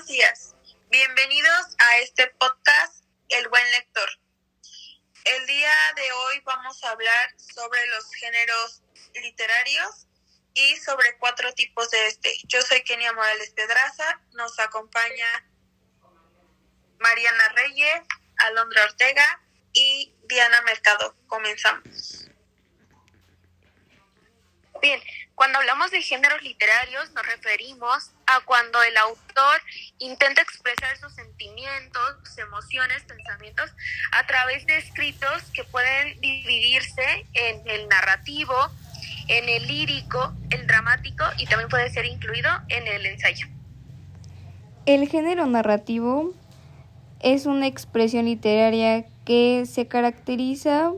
Buenos días. Bienvenidos a este podcast El Buen Lector. El día de hoy vamos a hablar sobre los géneros literarios y sobre cuatro tipos de este. Yo soy Kenia Morales Pedraza, nos acompaña Mariana Reyes, Alondra Ortega y Diana Mercado. Comenzamos. Bien, cuando hablamos de géneros literarios nos referimos a cuando el autor intenta expresar sus sentimientos, emociones, pensamientos a través de escritos que pueden dividirse en el narrativo, en el lírico, el dramático y también puede ser incluido en el ensayo. El género narrativo es una expresión literaria que se caracteriza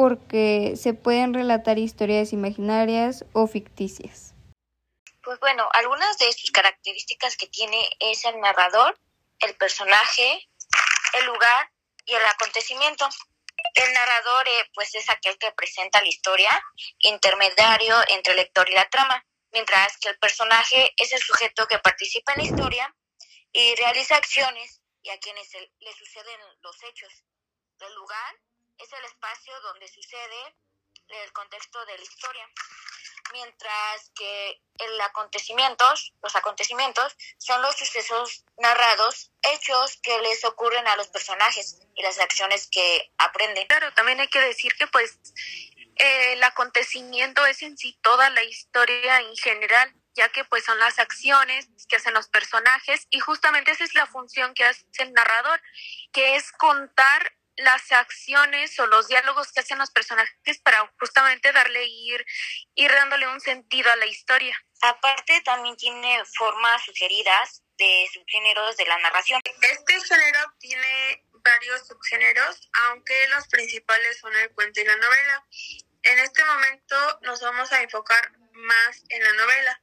porque se pueden relatar historias imaginarias o ficticias. Pues bueno, algunas de sus características que tiene es el narrador, el personaje, el lugar y el acontecimiento. El narrador eh, pues es aquel que presenta la historia, intermediario entre el lector y la trama, mientras que el personaje es el sujeto que participa en la historia y realiza acciones y a quienes le suceden los hechos. El lugar es el espacio donde sucede el contexto de la historia, mientras que el acontecimientos, los acontecimientos son los sucesos narrados, hechos que les ocurren a los personajes y las acciones que aprenden. Claro, también hay que decir que pues el acontecimiento es en sí toda la historia en general, ya que pues son las acciones que hacen los personajes y justamente esa es la función que hace el narrador, que es contar las acciones o los diálogos que hacen los personajes para justamente darle ir, ir dándole un sentido a la historia. Aparte también tiene formas sugeridas de subgéneros de la narración. Este género tiene varios subgéneros, aunque los principales son el cuento y la novela. En este momento nos vamos a enfocar más en la novela.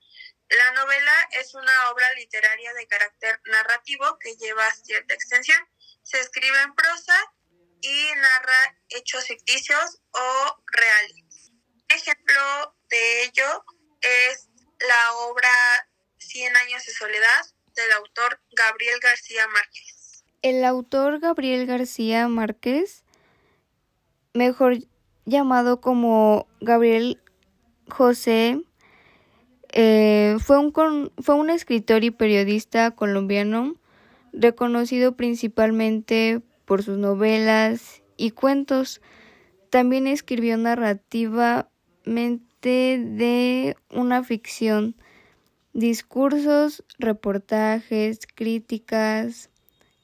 La novela es una obra literaria de carácter narrativo que lleva cierta extensión. Se escribe en prosa y narra hechos ficticios o reales. Un ejemplo de ello es la obra Cien años de soledad del autor Gabriel García Márquez. El autor Gabriel García Márquez, mejor llamado como Gabriel José, eh, fue, un, fue un escritor y periodista colombiano reconocido principalmente por sus novelas y cuentos. También escribió narrativamente de una ficción, discursos, reportajes, críticas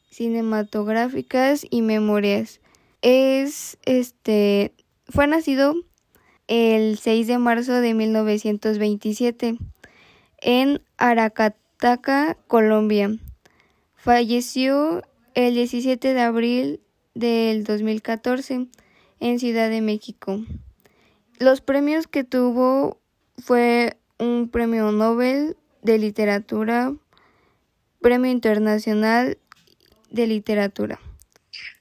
cinematográficas y memorias. Es este fue nacido el 6 de marzo de 1927 en Aracataca, Colombia. Falleció el 17 de abril del 2014 en Ciudad de México. Los premios que tuvo fue un premio Nobel de literatura, premio internacional de literatura.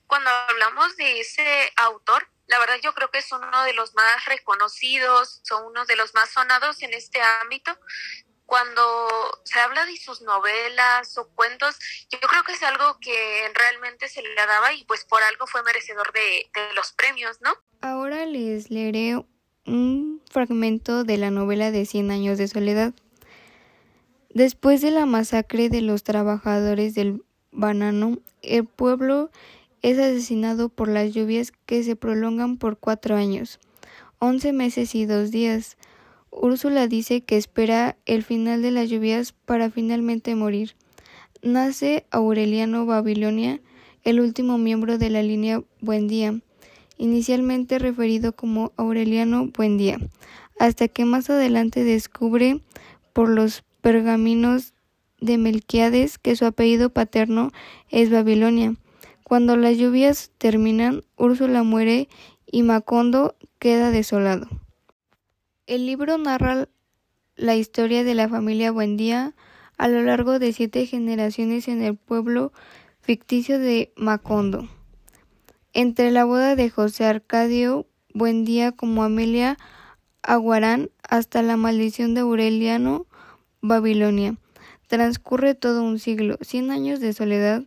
Cuando hablamos de ese autor, la verdad yo creo que es uno de los más reconocidos, son uno de los más sonados en este ámbito, cuando se habla de sus novelas o cuentos, yo creo que es algo que realmente se le daba y pues por algo fue merecedor de, los premios, ¿no? Ahora les leeré un fragmento de la novela de Cien años de soledad. Después de la masacre de los trabajadores del banano, el pueblo es asesinado por las lluvias que se prolongan por cuatro años, once meses y dos días. Úrsula dice que espera el final de las lluvias para finalmente morir. Nace Aureliano Babilonia, el último miembro de la línea Buendía, inicialmente referido como Aureliano Buendía, hasta que más adelante descubre por los pergaminos de Melquiades que su apellido paterno es Babilonia. Cuando las lluvias terminan, Úrsula muere y Macondo queda desolado. El libro narra la historia de la familia Buendía a lo largo de siete generaciones en el pueblo ficticio de Macondo. Entre la boda de José Arcadio Buendía como Amelia Aguarán hasta la maldición de Aureliano Babilonia. transcurre todo un siglo, cien años de soledad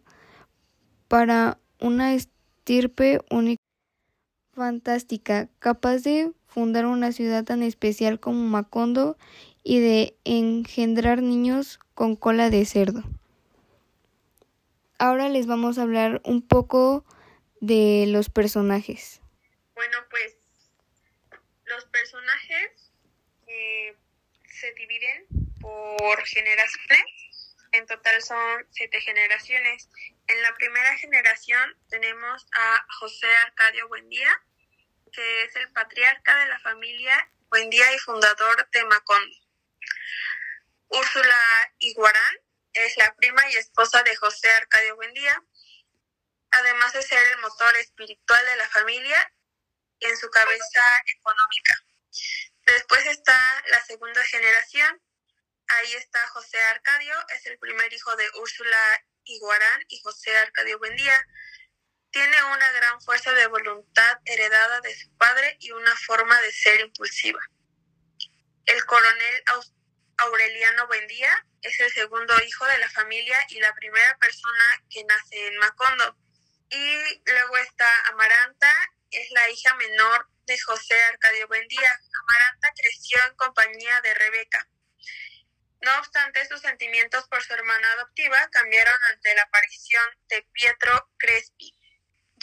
para una estirpe única, fantástica, capaz de fundar una ciudad tan especial como Macondo y de engendrar niños con cola de cerdo. Ahora les vamos a hablar un poco de los personajes. Bueno, pues los personajes eh, se dividen por generaciones. En total son siete generaciones. En la primera generación tenemos a José Arcadio Buendía, que es el patriarca de la familia Buendía y fundador de Macondo. Úrsula Iguarán es la prima y esposa de José Arcadio Buendía, además de ser el motor espiritual de la familia y en su cabeza económica. Después está la segunda generación. Ahí está José Arcadio, es el primer hijo de Úrsula Iguarán y José Arcadio Buendía. Tiene una gran fuerza de voluntad heredada de su padre y una forma de ser impulsiva. El coronel Aureliano Buendía es el segundo hijo de la familia y la primera persona que nace en Macondo. Y luego está Amaranta, es la hija menor de José Arcadio Buendía. Amaranta creció en compañía de Rebeca. No obstante, sus sentimientos por su hermana adoptiva cambiaron ante la aparición de Pietro Crespi,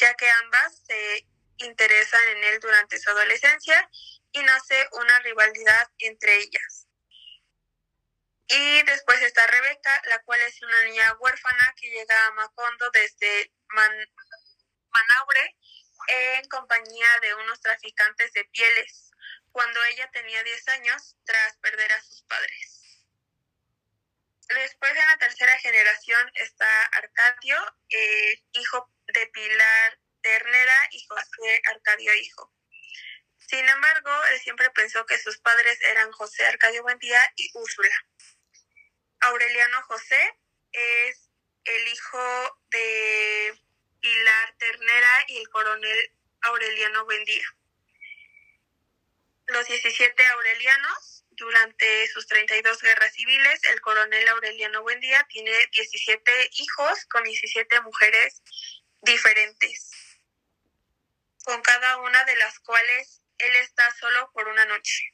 ya que ambas se interesan en él durante su adolescencia y nace una rivalidad entre ellas. Y después está Rebeca, la cual es una niña huérfana que llega a Macondo desde Manaure en compañía de unos traficantes de pieles, cuando ella tenía 10 años tras perder a sus padres. Después en la tercera generación está Arcadio, hijo de Pilar Ternera y José Arcadio hijo. Sin embargo, él siempre pensó que sus padres eran José Arcadio Buendía y Úrsula. Aureliano José es el hijo de Pilar Ternera y el coronel Aureliano Buendía. Los 17 Aurelianos, durante sus 32 guerras civiles, el coronel Aureliano Buendía tiene 17 hijos con 17 mujeres diferentes, con cada una de las cuales él está solo por una noche.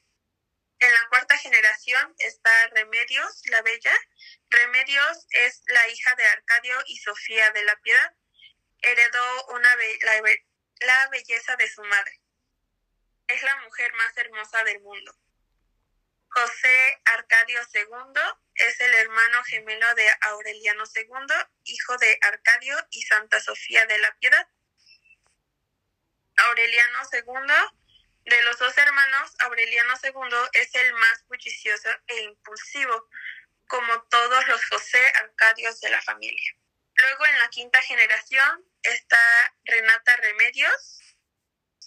En la cuarta generación está Remedios, la Bella. Remedios es la hija de Arcadio y Sofía de la Piedad. Heredó una la, la belleza de su madre. Es la mujer más hermosa del mundo. José Arcadio II es el hermano gemelo de Aureliano II, hijo de Arcadio y Santa Sofía de la Piedad. Aureliano II de los dos hermanos, Aureliano II es el más bullicioso e impulsivo, como todos los José Arcadios de la familia. Luego en la quinta generación está Renata Remedios,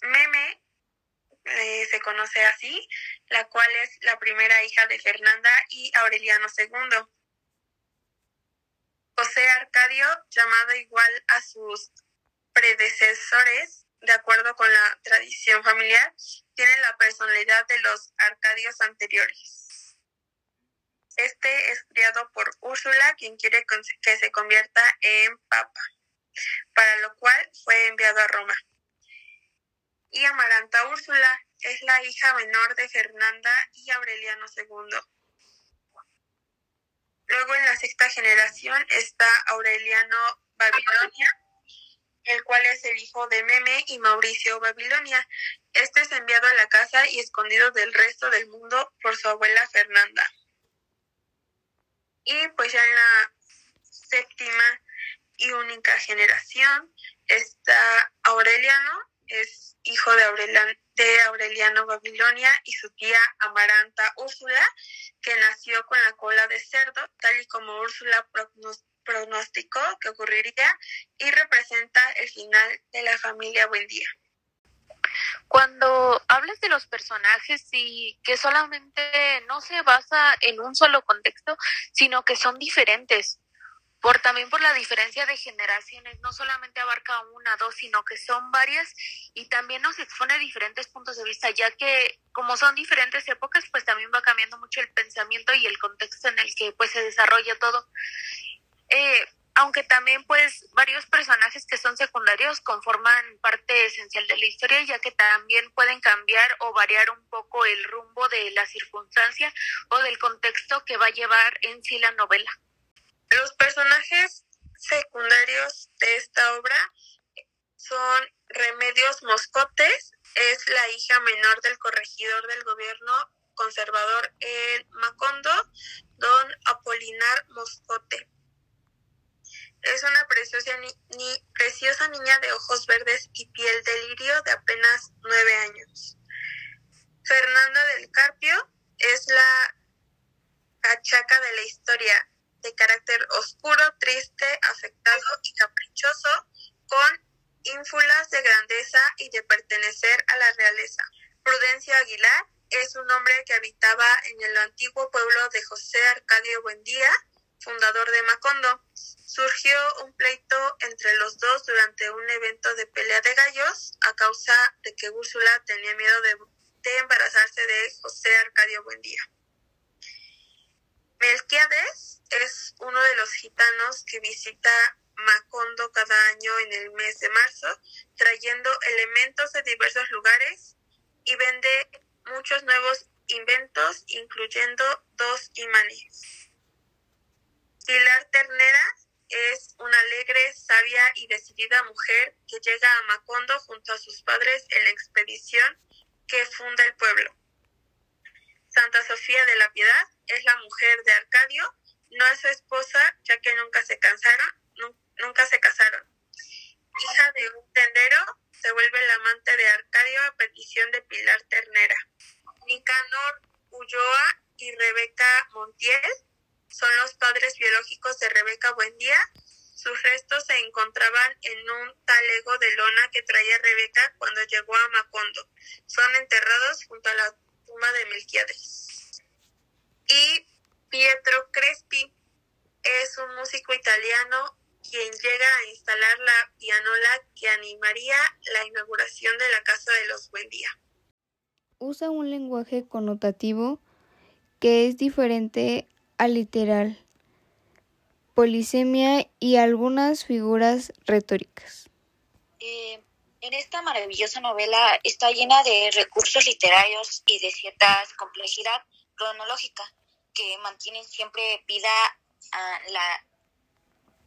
Meme, eh, se conoce así, la cual es la primera hija de Fernanda y Aureliano II. José Arcadio, llamado igual a sus predecesores, de acuerdo con la tradición familiar, tiene la personalidad de los arcadios anteriores. Este es criado por Úrsula, quien quiere que se convierta en papa, para lo cual fue enviado a Roma. Y Amaranta Úrsula es la hija menor de Fernanda y Aureliano II. Luego en la sexta generación está Aureliano Babilonia, el cual es el hijo de Meme y Mauricio Babilonia. Este es enviado a la casa y escondido del resto del mundo por su abuela Fernanda. Y pues ya en la séptima y única generación está Aureliano, es hijo de Aureliano, de Aureliano Babilonia y su tía Amaranta Úrsula, que nació con la cola de cerdo, tal y como Úrsula pronóstico que ocurriría y representa el final de la familia Buendía. Cuando hablas de los personajes y que solamente no se basa en un solo contexto, sino que son diferentes, por también por la diferencia de generaciones, no solamente abarca una, dos, sino que son varias y también nos expone diferentes puntos de vista, ya que como son diferentes épocas, pues también va cambiando mucho el pensamiento y el contexto en el que pues se desarrolla todo. Eh, aunque también pues varios personajes que son secundarios conforman parte esencial de la historia, ya que también pueden cambiar o variar un poco el rumbo de la circunstancia o del contexto que va a llevar en sí la novela. Los personajes secundarios de esta obra son Remedios Moscotes, es la hija menor del corregidor del gobierno conservador en Macondo, don Apolinar Moscote. Es una preciosa, ni, preciosa niña de ojos verdes y piel de lirio de apenas nueve años. Fernanda del Carpio es la cachaca de la historia, de carácter oscuro, triste, afectado y caprichoso, con ínfulas de grandeza y de pertenecer a la realeza. Prudencio Aguilar es un hombre que habitaba en el antiguo pueblo de José Arcadio Buendía, fundador de Macondo. Surgió un pleito entre los dos durante un evento de pelea de gallos a causa de que Úrsula tenía miedo de, de embarazarse de José Arcadio Buendía. Melquiades es uno de los gitanos que visita Macondo cada año en el mes de marzo, trayendo elementos de diversos lugares y vende muchos nuevos inventos, incluyendo dos imanes. Pilar Ternera es una alegre, sabia y decidida mujer que llega a Macondo junto a sus padres en la expedición que funda el pueblo. Santa Sofía de la Piedad es la mujer de Arcadio, no es su esposa ya que nunca se casaron, nunca se casaron. Hija de un tendero, se vuelve la amante de Arcadio a petición de Pilar Ternera. Nicanor Ulloa y Rebeca Montiel son los padres biológicos de Rebeca Buendía. Sus restos se encontraban en un talego de lona que traía Rebeca cuando llegó a Macondo. Son enterrados junto a la de Melquiades. Y Pietro Crespi es un músico italiano quien llega a instalar la pianola que animaría la inauguración de la Casa de los Buendía. Usa un lenguaje connotativo que es diferente al literal, polisemia y algunas figuras retóricas. Eh, en esta maravillosa novela está llena de recursos literarios y de cierta complejidad cronológica que mantienen siempre vida a la,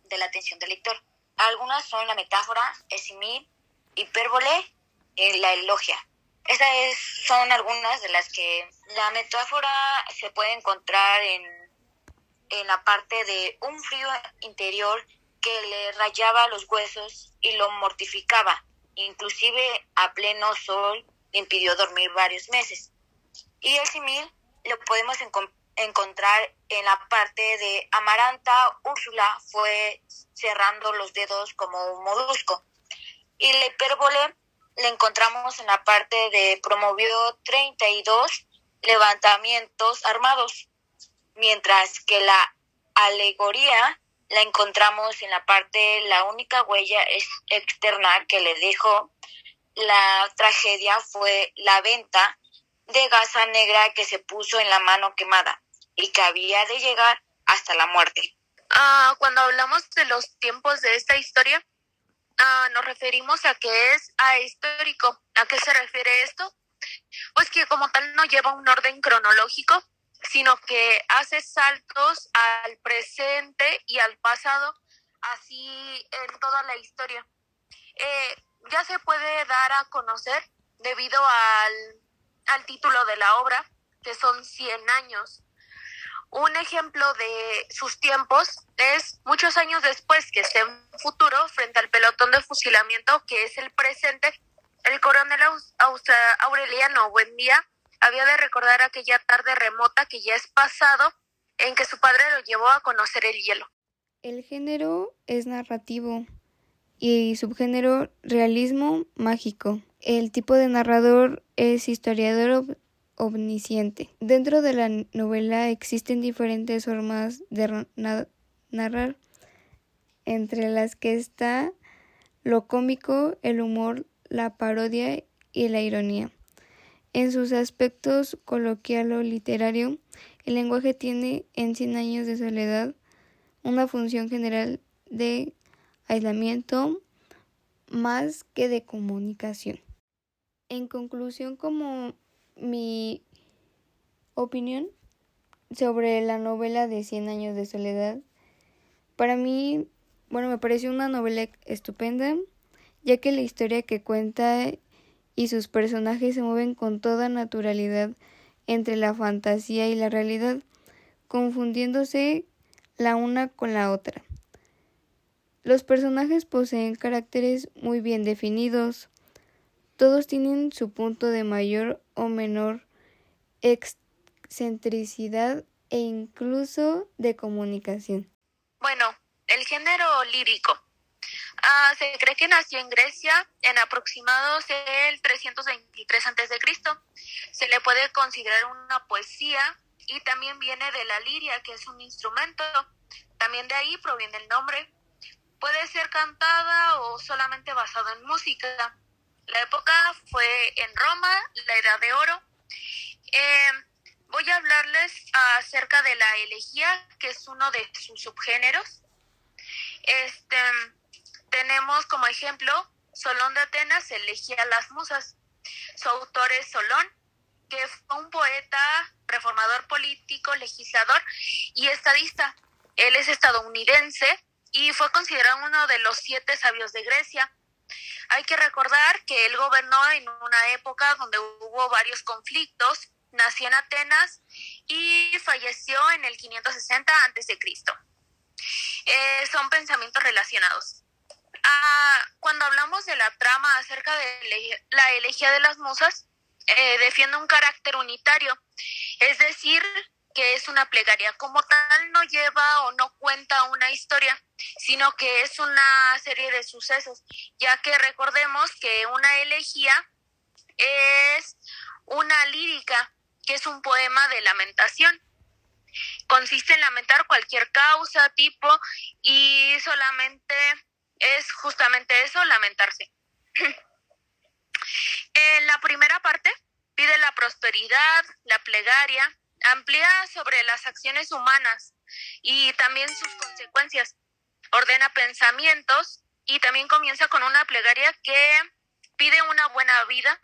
de la atención del lector. Algunas son la metáfora, el simil, hipérbole, y la elogia. Esas son algunas de las que la metáfora se puede encontrar en, en la parte de un frío interior que le rayaba los huesos y lo mortificaba inclusive a pleno sol le impidió dormir varios meses. Y el simil lo podemos encontrar en la parte de Amaranta, Úrsula fue cerrando los dedos como un molusco. Y la hipérbole le encontramos en la parte de promovió 32 levantamientos armados, mientras que la alegoría la encontramos en la parte, la única huella es externa que le dejó la tragedia fue la venta de gasa negra que se puso en la mano quemada y que había de llegar hasta la muerte. Ah, cuando hablamos de los tiempos de esta historia, ah, nos referimos a que es ahistórico. ¿A qué se refiere esto? Pues que como tal no lleva un orden cronológico, sino que hace saltos al presente y al pasado, así en toda la historia. Eh, ya se puede dar a conocer debido al, al título de la obra, que son 100 años. Un ejemplo de sus tiempos es muchos años después que esté en futuro frente al pelotón de fusilamiento que es el presente, el coronel Aureliano Buendía había de recordar aquella tarde remota que ya es pasado en que su padre lo llevó a conocer el hielo. El género es narrativo y subgénero realismo mágico. El tipo de narrador es historiador omnisciente. Dentro de la novela existen diferentes formas de narrar. entre las que está lo cómico, el humor, la parodia y la ironía. En sus aspectos coloquial o literario, el lenguaje tiene en Cien años de soledad una función general de aislamiento más que de comunicación. En conclusión, como mi opinión sobre la novela de Cien años de soledad, para mí, bueno, me pareció una novela estupenda, ya que la historia que cuenta y sus personajes se mueven con toda naturalidad entre la fantasía y la realidad, confundiéndose la una con la otra. Los personajes poseen caracteres muy bien definidos. Todos tienen su punto de mayor o menor excentricidad e incluso de comunicación. Bueno, el género lírico. Ah, se cree que nació en Grecia en aproximados el 323 a.C. Se le puede considerar una poesía y también viene de la liria, que es un instrumento. También de ahí proviene el nombre. Puede ser cantada o solamente basado en música. La época fue en Roma, la Edad de Oro. Eh, voy a hablarles acerca de la elegía, que es uno de sus subgéneros. Este, tenemos como ejemplo Solón de Atenas, elegía a las musas. Su autor es Solón, que fue un poeta, reformador político, legislador y estadista. Él es estadounidense y fue considerado uno de los siete sabios de Grecia. Hay que recordar que él gobernó en una época donde hubo varios conflictos, nació en Atenas y falleció en el 560 a.C. Eh, son pensamientos relacionados. Ah, cuando hablamos de la trama acerca de la elegía de las musas, eh, defiende un carácter unitario, es decir, que es una plegaria. Como tal, no lleva o no cuenta una historia, sino que es una serie de sucesos, ya que recordemos que una elegía es una lírica, que es un poema de lamentación. Consiste en lamentar cualquier causa, tipo, y solamente es justamente eso, lamentarse. En la primera parte pide la prosperidad, la plegaria, amplía sobre las acciones humanas y también sus consecuencias, ordena pensamientos y también comienza con una plegaria que pide una buena vida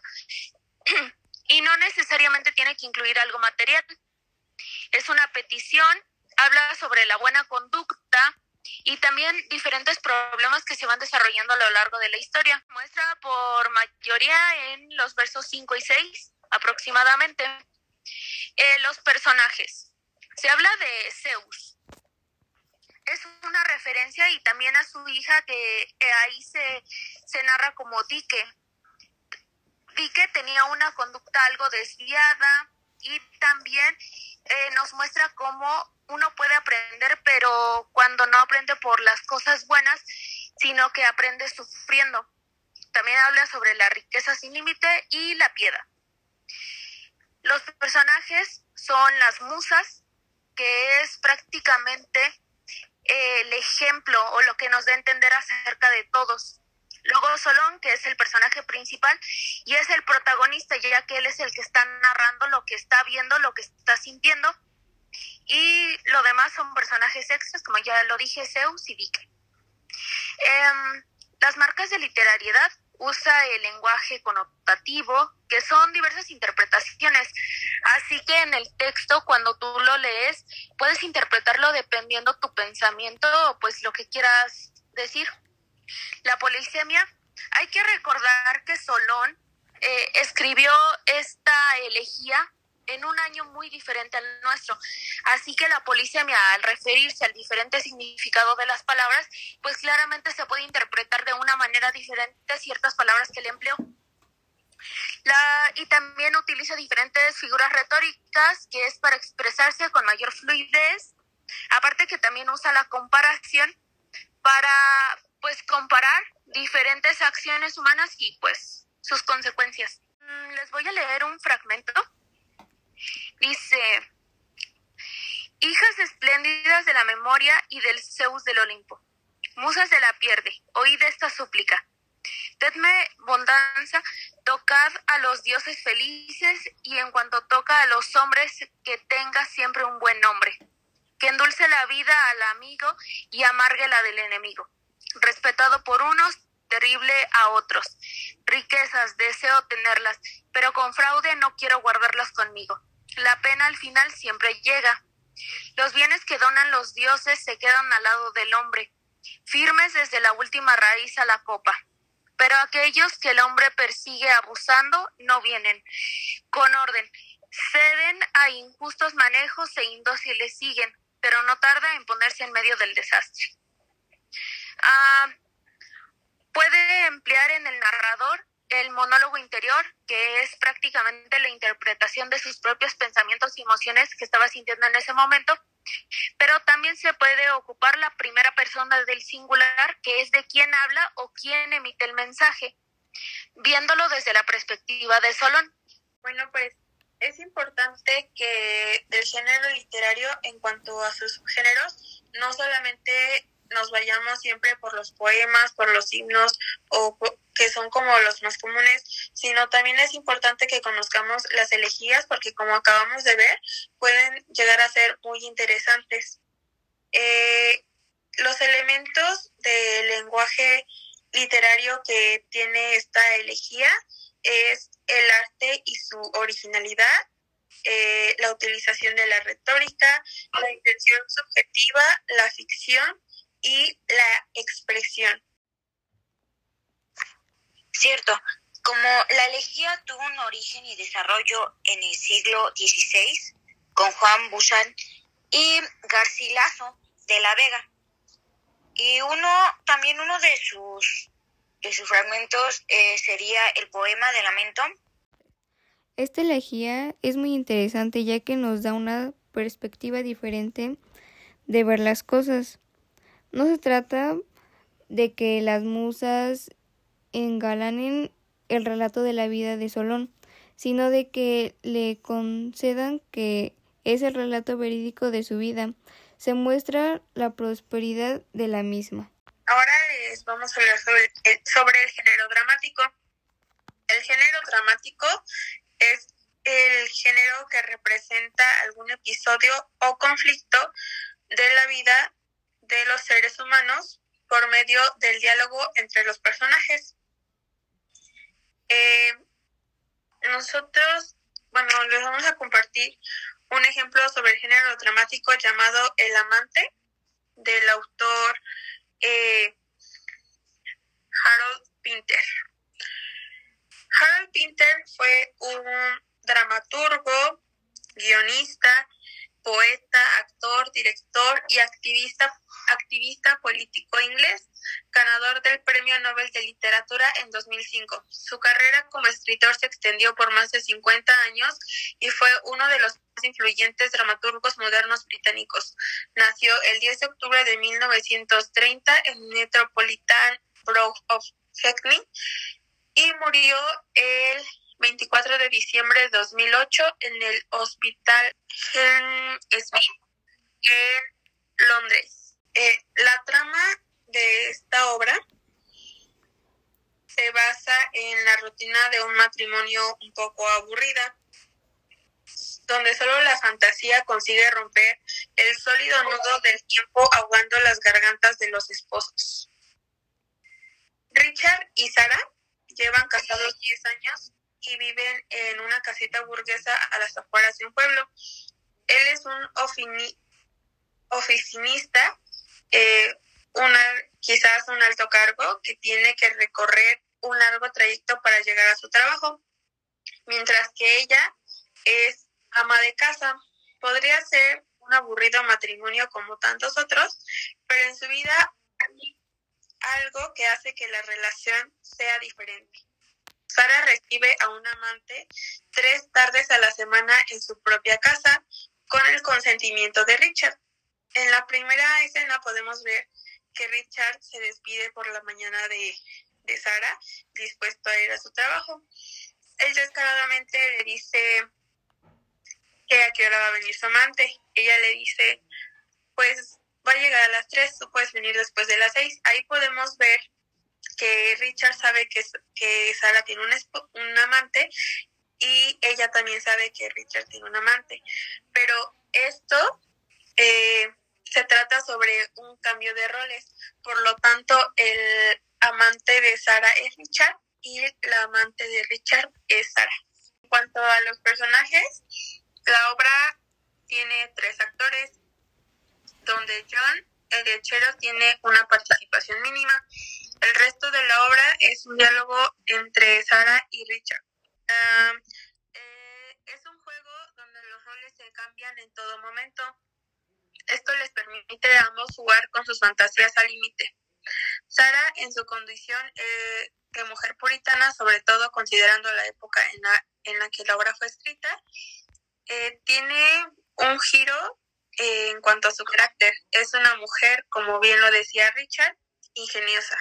y no necesariamente tiene que incluir algo material. Es una petición, habla sobre la buena conducta, y también diferentes problemas que se van desarrollando a lo largo de la historia. Muestra por mayoría en los versos 5 y 6 aproximadamente. Eh, los personajes. Se habla de Zeus. Es una referencia y también a su hija que ahí se, se narra como Dique. Dique tenía una conducta algo desviada y también eh, nos muestra cómo uno puede aprender, pero cuando no aprende por las cosas buenas, sino que aprende sufriendo. También habla sobre la riqueza sin límite y la piedad. Los personajes son las musas, que es prácticamente eh, el ejemplo o lo que nos da a entender acerca de todos. Luego Solón, que es el personaje principal y es el protagonista, ya que él es el que está narrando lo que está viendo, lo que está sintiendo y lo demás son personajes extras, como ya lo dije, Zeus y Dike. Em, las marcas de literariedad usa el lenguaje connotativo, que son diversas interpretaciones. Así que en el texto, cuando tú lo lees, puedes interpretarlo dependiendo tu pensamiento o pues lo que quieras decir. La polisemia, hay que recordar que Solón eh, escribió esta elegía en un año muy diferente al nuestro. Así que la polisemia, al referirse al diferente significado de las palabras, pues claramente se puede interpretar de una manera diferente ciertas palabras que le empleó. La, y también utiliza diferentes figuras retóricas, que es para expresarse con mayor fluidez. Aparte que también usa la comparación para, pues, comparar diferentes acciones humanas y, pues, sus consecuencias. Mm, les voy a leer un fragmento Dice, hijas espléndidas de la memoria y del Zeus del Olimpo, Musas de la pierde, oíd esta súplica. Tedme bondanza, tocad a los dioses felices y en cuanto toca a los hombres, que tenga siempre un buen nombre, que endulce la vida al amigo y amargue la del enemigo, respetado por unos, terrible a otros. Riquezas, deseo tenerlas, pero con fraude no quiero guardarlas conmigo. La pena al final siempre llega. Los bienes que donan los dioses se quedan al lado del hombre, firmes desde la última raíz a la copa. Pero aquellos que el hombre persigue abusando no vienen con orden, ceden a injustos manejos e indóciles siguen, pero no tarda en ponerse en medio del desastre. Ah, puede emplear en el narrador el monólogo interior, que es prácticamente la interpretación de sus propios pensamientos y emociones que estaba sintiendo en ese momento, pero también se puede ocupar la primera persona del singular, que es de quién habla o quién emite el mensaje, viéndolo desde la perspectiva de Solón. Bueno, pues es importante que del género literario, en cuanto a sus géneros, no solamente nos vayamos siempre por los poemas, por los himnos o que son como los más comunes, sino también es importante que conozcamos las elegías porque como acabamos de ver, pueden llegar a ser muy interesantes. Eh, los elementos del lenguaje literario que tiene esta elegía es el arte y su originalidad, eh, la utilización de la retórica, la intención subjetiva, la ficción y la expresión. Cierto, como la elegía tuvo un origen y desarrollo en el siglo XVI con Juan Busan y Garcilaso de la Vega. Y uno, también uno de sus, de sus fragmentos eh, sería el poema de lamento. Esta elegía es muy interesante ya que nos da una perspectiva diferente de ver las cosas. No se trata de que las musas engalanen el relato de la vida de Solón, sino de que le concedan que es el relato verídico de su vida. Se muestra la prosperidad de la misma. Ahora les vamos a hablar sobre el, sobre el género dramático. El género dramático es el género que representa algún episodio o conflicto de la vida de los seres humanos por medio del diálogo entre los personajes. Eh, nosotros, bueno, les vamos a compartir un ejemplo sobre el género dramático llamado El amante del autor eh, Harold Pinter. Harold Pinter fue un dramaturgo, guionista, poeta, actor, director y activista activista político inglés, ganador del Premio Nobel de Literatura en 2005. Su carrera como escritor se extendió por más de 50 años y fue uno de los más influyentes dramaturgos modernos británicos. Nació el 10 de octubre de 1930 en Metropolitan Borough of Hackney y murió el 24 de diciembre de 2008 en el Hospital Smith en Londres. Eh, la trama de esta obra se basa en la rutina de un matrimonio un poco aburrida, donde solo la fantasía consigue romper el sólido nudo del tiempo ahogando las gargantas de los esposos. Richard y Sara llevan casados 10 años y viven en una casita burguesa a las afueras de un pueblo. Él es un oficinista eh, una, quizás un alto cargo que tiene que recorrer un largo trayecto para llegar a su trabajo, mientras que ella es ama de casa. Podría ser un aburrido matrimonio como tantos otros, pero en su vida hay algo que hace que la relación sea diferente. Sara recibe a un amante tres tardes a la semana en su propia casa con el consentimiento de Richard. En la primera escena podemos ver que Richard se despide por la mañana de, de Sara, dispuesto a ir a su trabajo. Él descaradamente le dice que a qué hora va a venir su amante. Ella le dice, pues va a llegar a las 3, tú puedes venir después de las 6. Ahí podemos ver que Richard sabe que, que Sara tiene un, un amante y ella también sabe que Richard tiene un amante. Pero esto eh, se trata sobre un cambio de roles. Por lo tanto, el amante de Sara es Richard y la amante de Richard es Sara. En cuanto a los personajes, la obra tiene tres actores, donde John, el lechero, tiene una participación mínima. El resto de la obra es un diálogo entre Sara y Richard. Eh, es un juego donde los roles se cambian en todo momento. Esto les permite a ambos jugar con sus fantasías al límite. Sara, en su condición eh, de mujer puritana, sobre todo considerando la época en la, en la que la obra fue escrita, eh, tiene un giro en cuanto a su carácter. Es una mujer, como bien lo decía Richard, ingeniosa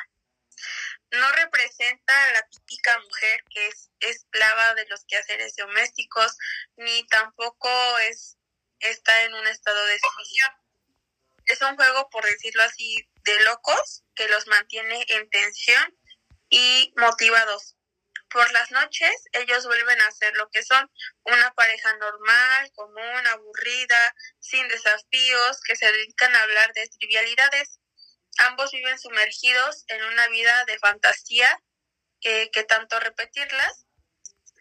no representa a la típica mujer que es esclava de los quehaceres domésticos, ni tampoco es, está en un estado de sumisión. Es un juego, por decirlo así, de locos que los mantiene en tensión y motivados. Por las noches ellos vuelven a ser lo que son, una pareja normal, común, aburrida, sin desafíos, que se dedican a hablar de trivialidades Ambos viven sumergidos en una vida de fantasía que, tanto repetirlas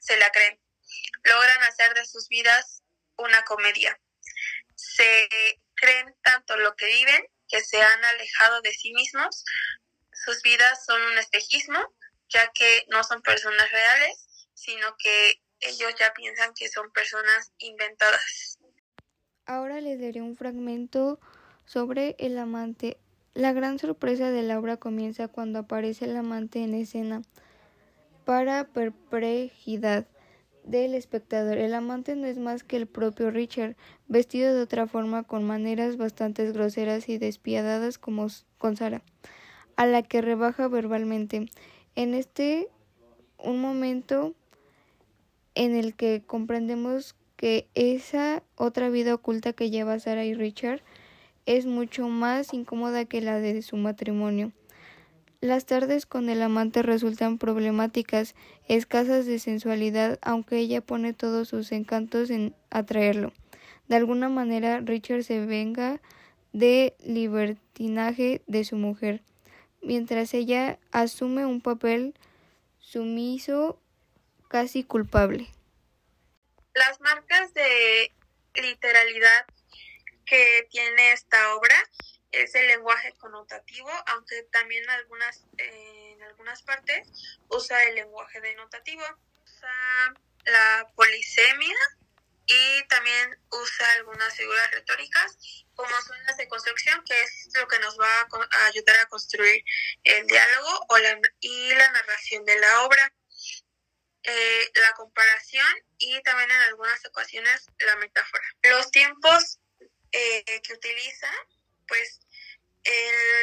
se la creen. Logran hacer de sus vidas una comedia. Se creen tanto lo que viven que se han alejado de sí mismos. Sus vidas son un espejismo, ya que no son personas reales, sino que ellos ya piensan que son personas inventadas. Ahora les daré un fragmento sobre el amante la gran sorpresa de la obra comienza cuando aparece el amante en escena. Para perplejidad del espectador, el amante no es más que el propio Richard, vestido de otra forma con maneras bastante groseras y despiadadas como con Sara, a la que rebaja verbalmente. En este un momento en el que comprendemos que esa otra vida oculta que lleva Sara y Richard es mucho más incómoda que la de su matrimonio. Las tardes con el amante resultan problemáticas, escasas de sensualidad, aunque ella pone todos sus encantos en atraerlo. De alguna manera, Richard se venga de libertinaje de su mujer, mientras ella asume un papel sumiso, casi culpable. Las marcas de literalidad que tiene esta obra es el lenguaje connotativo, aunque también algunas, en algunas partes usa el lenguaje denotativo, usa la polisemia y también usa algunas figuras retóricas como son las de construcción, que es lo que nos va a, ayudar a construir el diálogo o la, y la narración de la obra. Eh, la comparación y también en algunas ocasiones la metáfora. Los tiempos eh, que utiliza, pues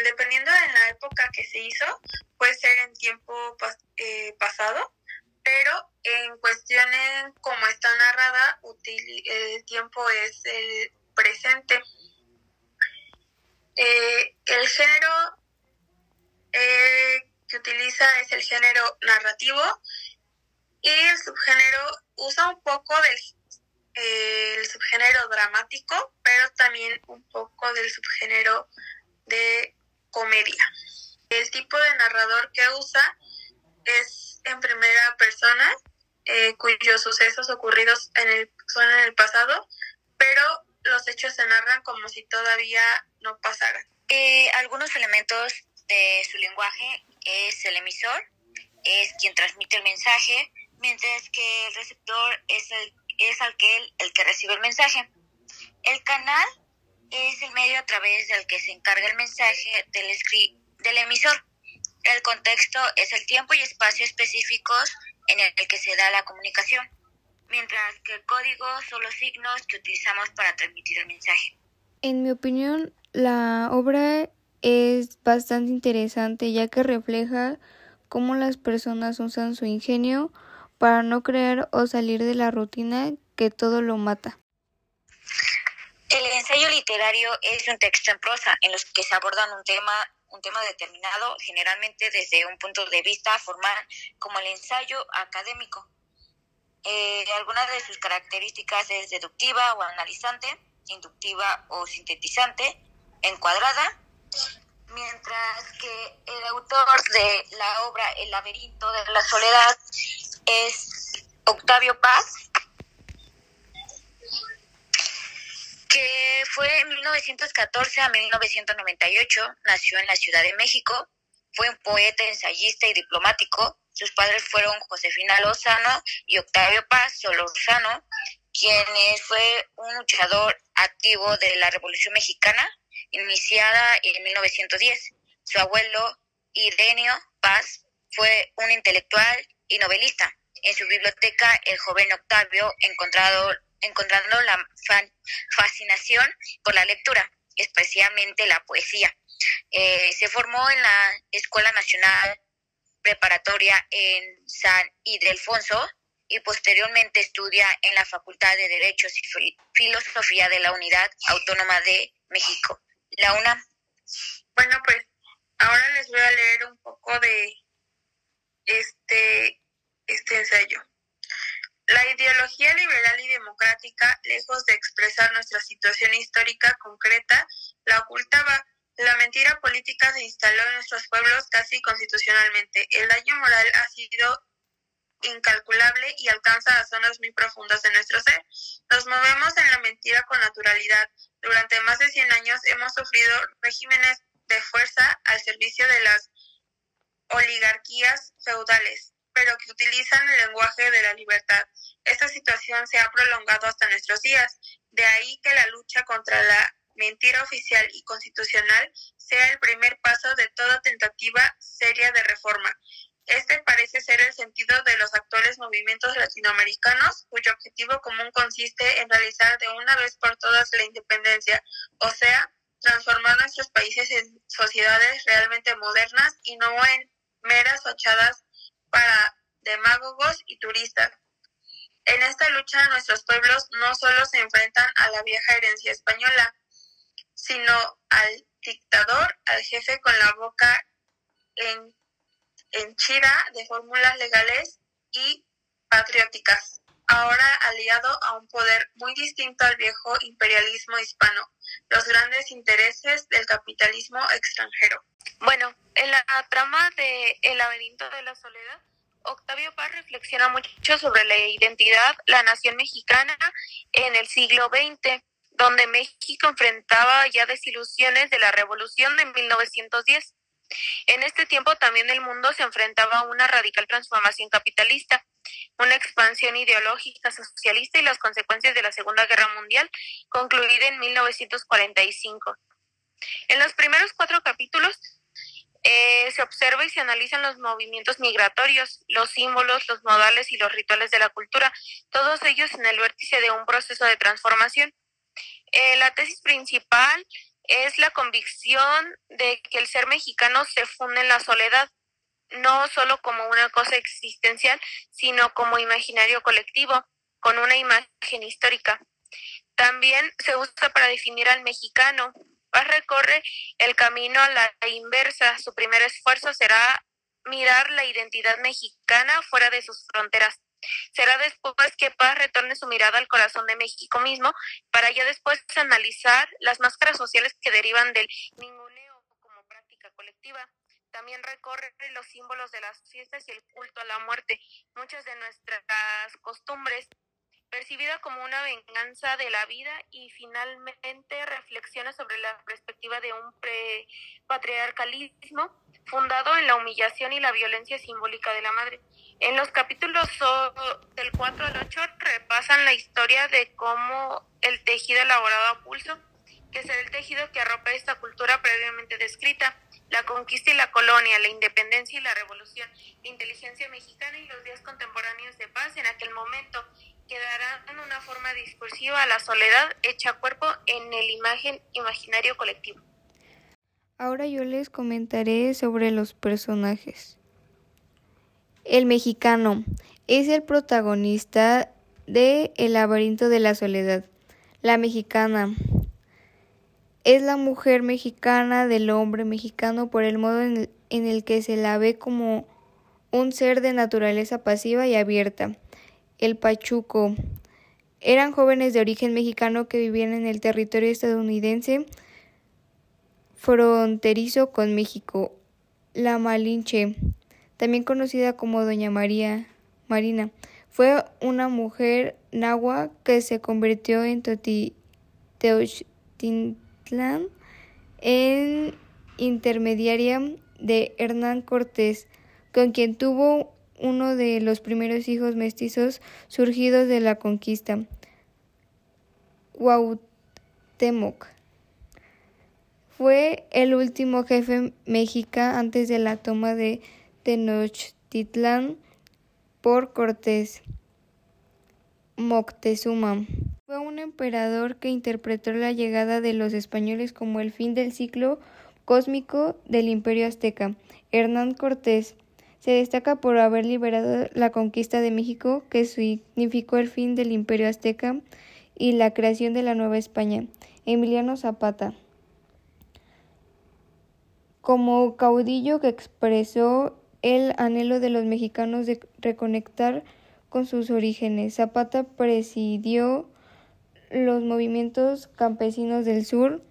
dependiendo de la época que se hizo, puede ser en tiempo eh, pasado, pero en cuestiones como está narrada, el tiempo es el presente. Eh, el género que utiliza es el género narrativo y el subgénero usa un poco del el subgénero dramático, pero también un poco del subgénero de comedia. El tipo de narrador que usa es en primera persona, eh, cuyos sucesos ocurridos en el, son en el pasado, pero los hechos se narran como si todavía no pasaran. Eh, algunos elementos de su lenguaje es el emisor, es quien transmite el mensaje, mientras que el receptor es el es al que el que recibe el mensaje. El canal es el medio a través del que se encarga el mensaje del, del emisor. El contexto es el tiempo y espacio específicos en el que se da la comunicación, mientras que el código son los signos que utilizamos para transmitir el mensaje. En mi opinión, la obra es bastante interesante ya que refleja cómo las personas usan su ingenio para no creer o salir de la rutina que todo lo mata. El ensayo literario es un texto en prosa en los que se abordan un tema un tema determinado, generalmente desde un punto de vista formal, como el ensayo académico. Eh, algunas de sus características es deductiva o analizante, inductiva o sintetizante, encuadrada, mientras que el autor de la obra El laberinto de la soledad es Octavio Paz, que fue en 1914 a 1998, nació en la Ciudad de México, fue un poeta, ensayista y diplomático. Sus padres fueron Josefina Lozano y Octavio Paz Solorzano, quien fue un luchador activo de la Revolución Mexicana, iniciada en 1910. Su abuelo, Irenio Paz, fue un intelectual y novelista. En su biblioteca, el joven Octavio encontrado, encontrando la fascinación por la lectura, especialmente la poesía. Eh, se formó en la Escuela Nacional Preparatoria en San Ildefonso y posteriormente estudia en la Facultad de Derechos y Filosofía de la Unidad Autónoma de México, la UNAM. Bueno, pues ahora les voy a leer un poco de este, este ensayo. La ideología liberal y democrática, lejos de expresar nuestra situación histórica concreta, la ocultaba. La mentira política se instaló en nuestros pueblos casi constitucionalmente. El daño moral ha sido incalculable y alcanza a zonas muy profundas de nuestro ser. Nos movemos en la mentira con naturalidad. Durante más de 100 años hemos sufrido regímenes de fuerza al servicio de las oligarquías feudales, pero que utilizan el lenguaje de la libertad. Esta situación se ha prolongado hasta nuestros días. De ahí que la lucha contra la mentira oficial y constitucional sea el primer paso de toda tentativa seria de reforma. Este parece ser el sentido de los actuales movimientos latinoamericanos, cuyo objetivo común consiste en realizar de una vez por todas la independencia, o sea, transformar nuestros países en sociedades realmente modernas y no en meras fachadas para demagogos y turistas. En esta lucha nuestros pueblos no solo se enfrentan a la vieja herencia española, sino al dictador, al jefe con la boca en en de fórmulas legales y patrióticas, ahora aliado a un poder muy distinto al viejo imperialismo hispano, los grandes intereses del capitalismo extranjero. Bueno, en la trama de El laberinto de la soledad, Octavio Paz reflexiona mucho sobre la identidad, la nación mexicana en el siglo XX, donde México enfrentaba ya desilusiones de la revolución de 1910 en este tiempo también el mundo se enfrentaba a una radical transformación capitalista, una expansión ideológica socialista y las consecuencias de la Segunda Guerra Mundial, concluida en 1945. En los primeros cuatro capítulos eh, se observa y se analizan los movimientos migratorios, los símbolos, los modales y los rituales de la cultura, todos ellos en el vértice de un proceso de transformación. Eh, la tesis principal es la convicción de que el ser mexicano se funde en la soledad, no solo como una cosa existencial, sino como imaginario colectivo, con una imagen histórica. También se usa para definir al mexicano. Paz recorre el camino a la inversa. Su primer esfuerzo será mirar la identidad mexicana fuera de sus fronteras. Será después que Paz retorne su mirada al corazón de México mismo para ya después analizar las máscaras sociales que derivan del ninguneo como práctica colectiva. También recorre los símbolos de las fiestas y el culto a la muerte. Muchas de nuestras costumbres percibida como una venganza de la vida y finalmente reflexiona sobre la perspectiva de un patriarcalismo fundado en la humillación y la violencia simbólica de la madre. En los capítulos del 4 al 8 repasan la historia de cómo el tejido elaborado a pulso, que será el tejido que arropa esta cultura previamente descrita, la conquista y la colonia, la independencia y la revolución, la inteligencia mexicana y los días contemporáneos de paz en aquel momento quedará en una forma discursiva la soledad hecha cuerpo en el imagen imaginario colectivo. Ahora yo les comentaré sobre los personajes. El mexicano es el protagonista de El laberinto de la soledad. La mexicana es la mujer mexicana del hombre mexicano por el modo en el, que se la ve como un ser de naturaleza pasiva y abierta. El Pachuco. Eran jóvenes de origen mexicano que vivían en el territorio estadounidense fronterizo con México. La Malinche, también conocida como Doña María Marina, fue una mujer nahua que se convirtió en Tenochtitlan en intermediaria de Hernán Cortés, con quien tuvo uno de los primeros hijos mestizos surgidos de la conquista, Cuauhtémoc. Fue el último jefe mexica antes de la toma de Tenochtitlán por Cortés. Moctezuma. Fue un emperador que interpretó la llegada de los españoles como el fin del ciclo cósmico del imperio azteca. Hernán Cortés se destaca por haber liberado la conquista de México, que significó el fin del imperio azteca y la creación de la Nueva España. Emiliano Zapata. Como caudillo que expresó el anhelo de los mexicanos de reconectar con sus orígenes, Zapata presidió los movimientos campesinos del sur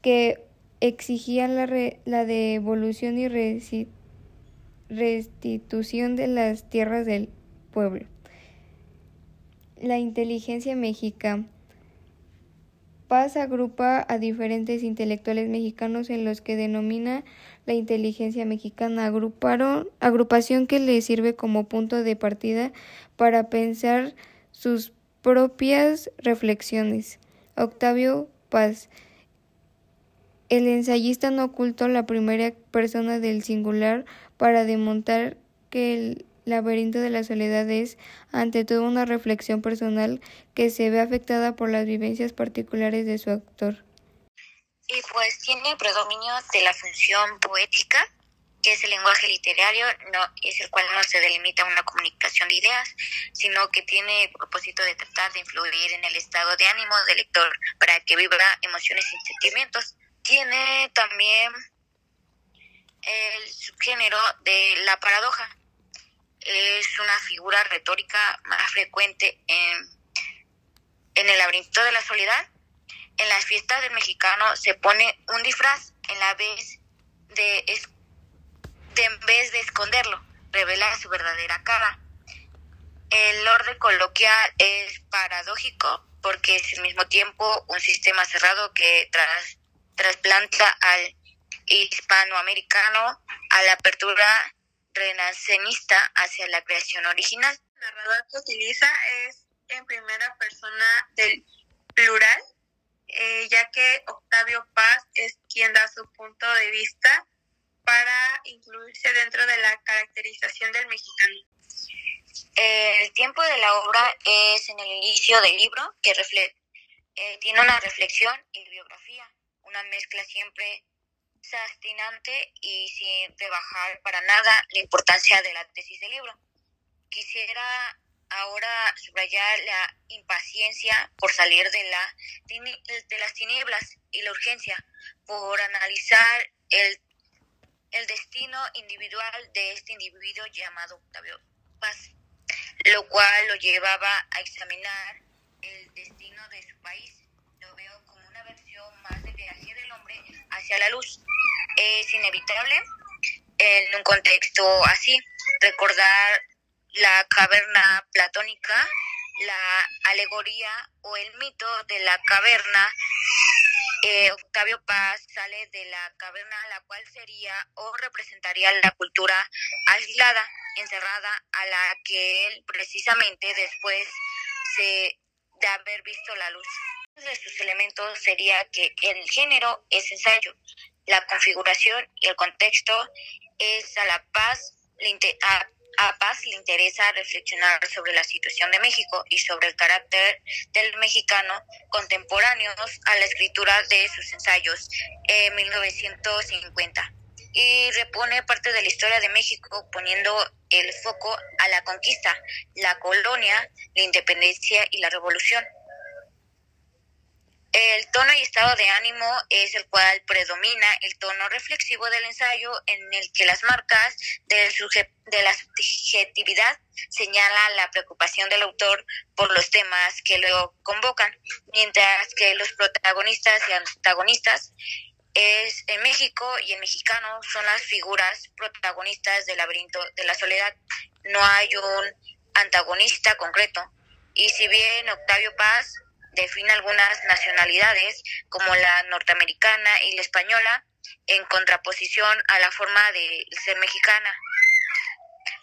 que exigían la, devolución y restitución de las tierras del pueblo. La inteligencia mexicana. Paz agrupa a diferentes intelectuales mexicanos en los que denomina la inteligencia mexicana, agruparon, agrupación que le sirve como punto de partida para pensar sus propias reflexiones. Octavio Paz. El ensayista no ocultó la primera persona del singular para demontar que el laberinto de la soledad es, ante todo, una reflexión personal que se ve afectada por las vivencias particulares de su autor. Y pues tiene predominio de la función poética que es el lenguaje literario, no es el cual no se delimita una comunicación de ideas, sino que tiene el propósito de tratar de influir en el estado de ánimo del lector para que vibra emociones y sentimientos. Tiene también el subgénero de la paradoja. Es una figura retórica más frecuente en, en el laberinto de la soledad. En las fiestas del mexicano se pone un disfraz en la vez de en vez de esconderlo, revela su verdadera cara. El orden coloquial es paradójico porque es al mismo tiempo un sistema cerrado que tras, trasplanta al hispanoamericano a la apertura renacenista hacia la creación original. El narrador que utiliza es en primera persona del plural, eh, ya que Octavio Paz es quien da su punto de vista para incluirse dentro de la caracterización del mexicano. El tiempo de la obra es en el inicio del libro, que eh, tiene una reflexión y biografía, una mezcla siempre fascinante y sin rebajar para nada la importancia de la tesis del libro. Quisiera ahora subrayar la impaciencia por salir de, la, de las tinieblas y la urgencia por analizar el el destino individual de este individuo llamado Octavio Paz, lo cual lo llevaba a examinar el destino de su país. Lo veo como una versión más del viaje del hombre hacia la luz. Es inevitable en un contexto así recordar la caverna platónica, la alegoría o el mito de la caverna eh, Octavio Paz sale de la caverna, la cual sería o representaría la cultura aislada, encerrada, a la que él precisamente después se, de haber visto la luz. De sus elementos sería que el género es ensayo, la configuración y el contexto es a la paz, a a Paz le interesa reflexionar sobre la situación de México y sobre el carácter del mexicano contemporáneos a la escritura de sus ensayos en 1950 y repone parte de la historia de México poniendo el foco a la conquista, la colonia, la independencia y la revolución. El tono y estado de ánimo es el cual predomina el tono reflexivo del ensayo en el que las marcas de, de la subjetividad señalan la preocupación del autor por los temas que luego convocan, mientras que los protagonistas y antagonistas es en México y en mexicano son las figuras protagonistas del laberinto de la soledad. No hay un antagonista concreto. Y si bien Octavio Paz define algunas nacionalidades como la norteamericana y la española en contraposición a la forma de ser mexicana.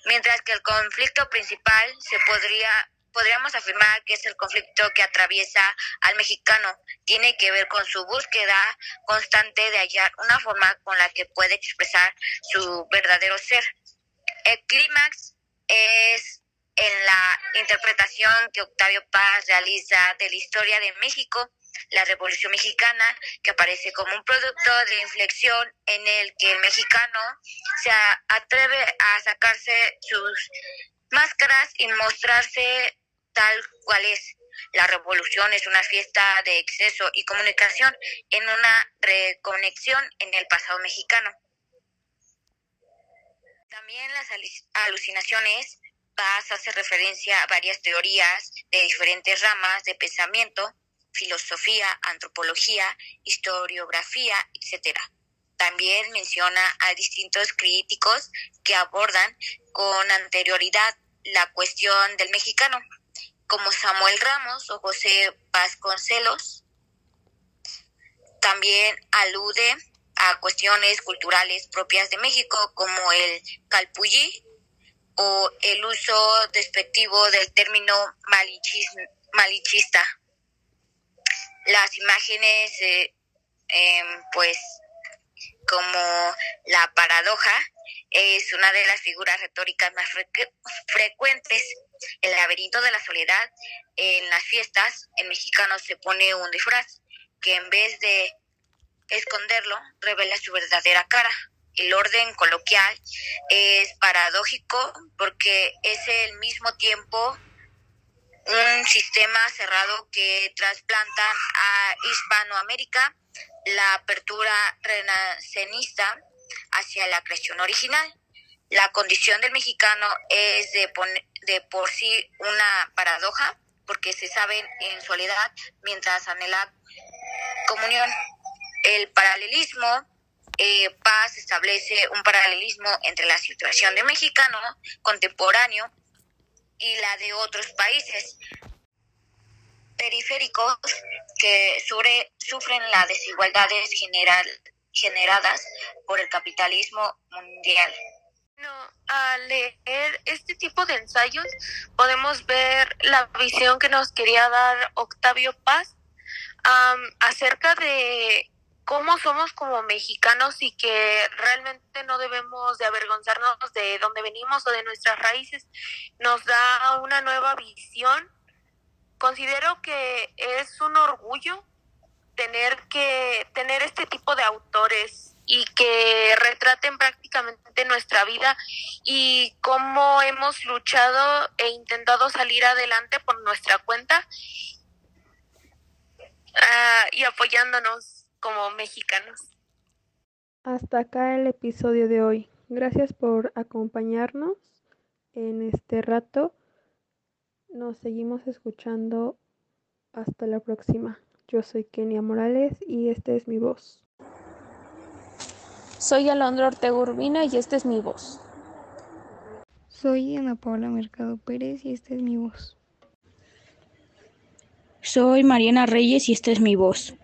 Mientras que el conflicto principal se podría podríamos afirmar que es el conflicto que atraviesa al mexicano. Tiene que ver con su búsqueda constante de hallar una forma con la que puede expresar su verdadero ser. El clímax es en la interpretación que Octavio Paz realiza de la historia de México, la Revolución Mexicana, que aparece como un producto de inflexión en el que el mexicano se atreve a sacarse sus máscaras y mostrarse tal cual es. La revolución es una fiesta de exceso y comunicación en una reconexión en el pasado mexicano. También las alucinaciones Paz hace referencia a varias teorías de diferentes ramas de pensamiento, filosofía, antropología, historiografía, etc. También menciona a distintos críticos que abordan con anterioridad la cuestión del mexicano, como Samuel Ramos o José Vasconcelos. También alude a cuestiones culturales propias de México, como el calpulli, o el uso despectivo del término malichista. Las imágenes, eh, em, pues, como la paradoja, es una de las figuras retóricas más frecuentes. El laberinto de la soledad, en las fiestas, en mexicano se pone un disfraz que en vez de esconderlo, revela su verdadera cara el orden coloquial es paradójico porque es el mismo tiempo un sistema cerrado que trasplanta a Hispanoamérica la apertura renacenista hacia la creación original. La condición del mexicano es de, de por sí una paradoja porque se sabe en soledad mientras anhela comunión. El paralelismo eh, Paz establece un paralelismo entre la situación de mexicano contemporáneo y la de otros países periféricos que sufren las desigualdades general, generadas por el capitalismo mundial. No, al leer este tipo de ensayos podemos ver la visión que nos quería dar Octavio Paz acerca de cómo somos como mexicanos y que realmente no debemos de avergonzarnos de dónde venimos o de nuestras raíces, nos da una nueva visión. Considero que es un orgullo tener que tener este tipo de autores y que retraten prácticamente nuestra vida y cómo hemos luchado e intentado salir adelante por nuestra cuenta ah, y apoyándonos como mexicanos. Hasta acá el episodio de hoy. Gracias por acompañarnos en este rato. Nos seguimos escuchando hasta la próxima. Yo soy Kenia Morales y esta es mi voz. Soy Alondra Ortega Urbina y esta es mi voz. Soy Ana Paula Mercado Pérez y esta es mi voz. Soy Mariana Reyes y esta es mi voz.